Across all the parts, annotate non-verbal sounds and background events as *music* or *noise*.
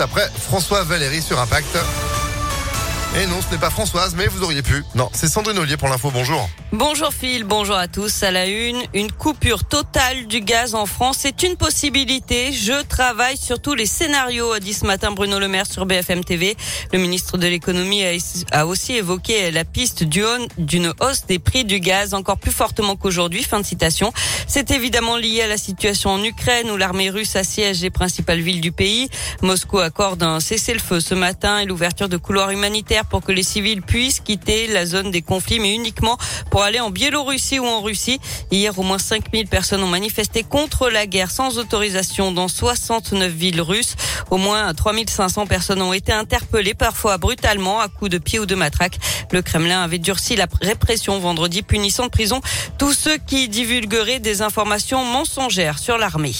Après François Valéry sur Impact. Et non, ce n'est pas Françoise, mais vous auriez pu. Non, c'est Sandrine Ollier pour l'info. Bonjour. Bonjour Phil, bonjour à tous. À la une, une coupure totale du gaz en France, c'est une possibilité. Je travaille sur tous les scénarios, a dit ce matin Bruno Le Maire sur BFM TV. Le ministre de l'économie a aussi évoqué la piste d'une hausse des prix du gaz encore plus fortement qu'aujourd'hui. Fin de citation. C'est évidemment lié à la situation en Ukraine où l'armée russe assiège les principales villes du pays. Moscou accorde un cessez-le-feu ce matin et l'ouverture de couloirs humanitaires pour que les civils puissent quitter la zone des conflits, mais uniquement pour aller en Biélorussie ou en Russie. Hier, au moins 5000 personnes ont manifesté contre la guerre sans autorisation dans 69 villes russes. Au moins 3500 personnes ont été interpellées, parfois brutalement, à coups de pied ou de matraque. Le Kremlin avait durci la répression vendredi, punissant de prison tous ceux qui divulgueraient des informations mensongères sur l'armée.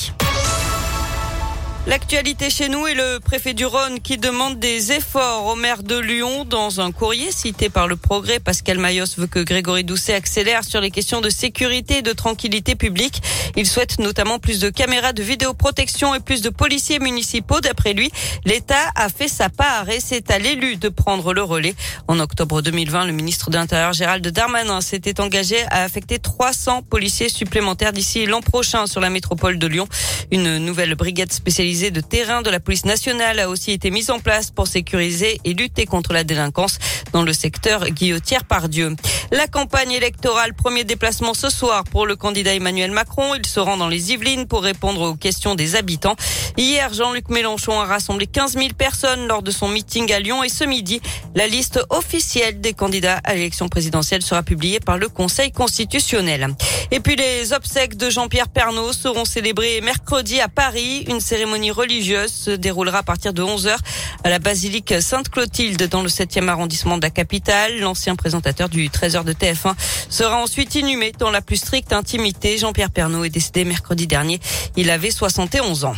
L'actualité chez nous est le préfet du Rhône qui demande des efforts au maire de Lyon dans un courrier cité par le Progrès. Pascal Mayos veut que Grégory Doucet accélère sur les questions de sécurité et de tranquillité publique. Il souhaite notamment plus de caméras de vidéoprotection et plus de policiers municipaux. D'après lui, l'État a fait sa part et c'est à l'élu de prendre le relais. En octobre 2020, le ministre de l'Intérieur Gérald Darmanin s'était engagé à affecter 300 policiers supplémentaires d'ici l'an prochain sur la métropole de Lyon. Une nouvelle brigade spécialisée de terrain de la police nationale a aussi été mise en place pour sécuriser et lutter contre la délinquance dans le secteur Guillotière par Dieu. La campagne électorale, premier déplacement ce soir pour le candidat Emmanuel Macron. Il se rend dans les Yvelines pour répondre aux questions des habitants. Hier, Jean-Luc Mélenchon a rassemblé 15 000 personnes lors de son meeting à Lyon et ce midi, la liste officielle des candidats à l'élection présidentielle sera publiée par le Conseil constitutionnel. Et puis les obsèques de Jean-Pierre Pernaud seront célébrées mercredi à Paris. Une cérémonie religieuse se déroulera à partir de 11h à la basilique Sainte-Clotilde dans le 7e arrondissement de la capitale. L'ancien présentateur du 13h de TF1 sera ensuite inhumé dans la plus stricte intimité. Jean-Pierre Pernaud est décédé mercredi dernier. Il avait 71 ans.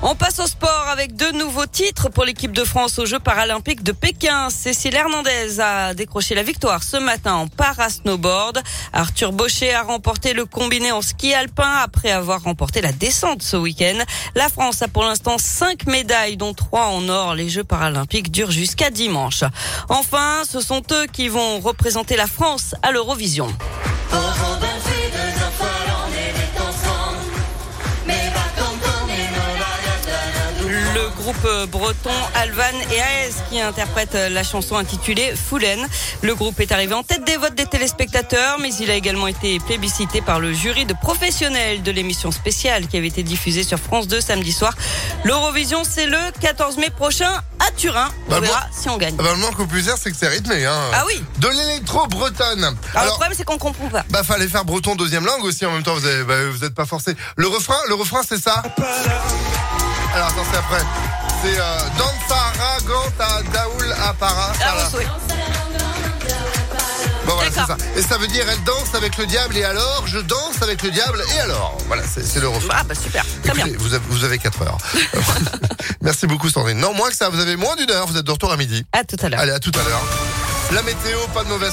On passe au sport avec deux nouveaux titres pour l'équipe de France aux Jeux paralympiques de Pékin. Cécile Hernandez a décroché la victoire ce matin en para-snowboard. Arthur Baucher a remporté le combiné en ski alpin après avoir remporté la descente ce week-end. La France a pour l'instant cinq médailles, dont trois en or. Les Jeux paralympiques durent jusqu'à dimanche. Enfin, ce sont eux qui vont représenter la France à l'Eurovision. Groupe euh, breton Alvan et Aes qui interprètent euh, la chanson intitulée Foulen. Le groupe est arrivé en tête des votes des téléspectateurs, mais il a également été plébiscité par le jury de professionnels de l'émission spéciale qui avait été diffusée sur France 2 samedi soir. L'Eurovision, c'est le 14 mai prochain à Turin. On bah, verra si on gagne. Bah, le manque au plus c'est que c'est rythmé. Hein. Ah oui. De l'électro bretonne. Alors, le problème, c'est qu'on comprend pas. Bah, fallait faire breton deuxième langue aussi en même temps. Vous, avez, bah, pas forcé. Le refrain, le refrain, c'est ça? Alors attends, c'est après. C'est euh, Dansara Ganta Daoul Apara. Ah. Bon voilà, c'est ça. Et ça veut dire elle danse avec le diable et alors je danse avec le diable et alors. Voilà, c'est le refrain. Ah bah super, très bien. Vous avez, vous avez 4 heures. *laughs* *laughs* Merci beaucoup Sandrine. Non, moins que ça, vous avez moins d'une heure, vous êtes de retour à midi. À tout à l'heure. Allez, à tout à l'heure. La météo, pas de mauvaise